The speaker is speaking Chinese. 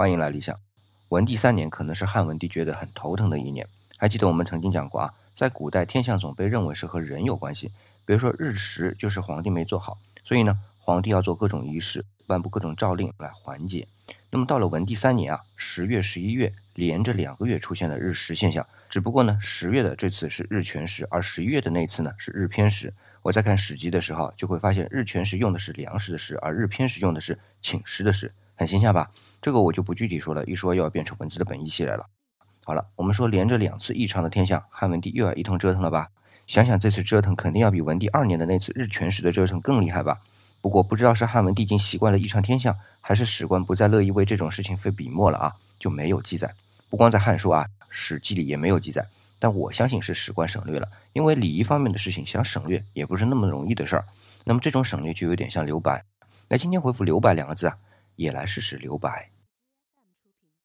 欢迎来理想。文帝三年可能是汉文帝觉得很头疼的一年。还记得我们曾经讲过啊，在古代天象总被认为是和人有关系，比如说日食就是皇帝没做好，所以呢，皇帝要做各种仪式，颁布各种诏令来缓解。那么到了文帝三年啊，十月、十一月连着两个月出现了日食现象，只不过呢，十月的这次是日全食，而十一月的那次呢是日偏食。我在看史记的时候，就会发现日全食用的是粮食的食，而日偏食用的是寝食的食，很形象吧？这个我就不具体说了，一说又要变成文字的本意系来了。好了，我们说连着两次异常的天象，汉文帝又要一通折腾了吧？想想这次折腾肯定要比文帝二年的那次日全食的折腾更厉害吧？不过不知道是汉文帝已经习惯了异常天象，还是史官不再乐意为这种事情费笔墨了啊，就没有记载。不光在《汉书》啊，《史记》里也没有记载。但我相信是史官省略了，因为礼仪方面的事情想省略也不是那么容易的事儿。那么这种省略就有点像留白。那今天回复“留白”两个字啊，也来试试留白。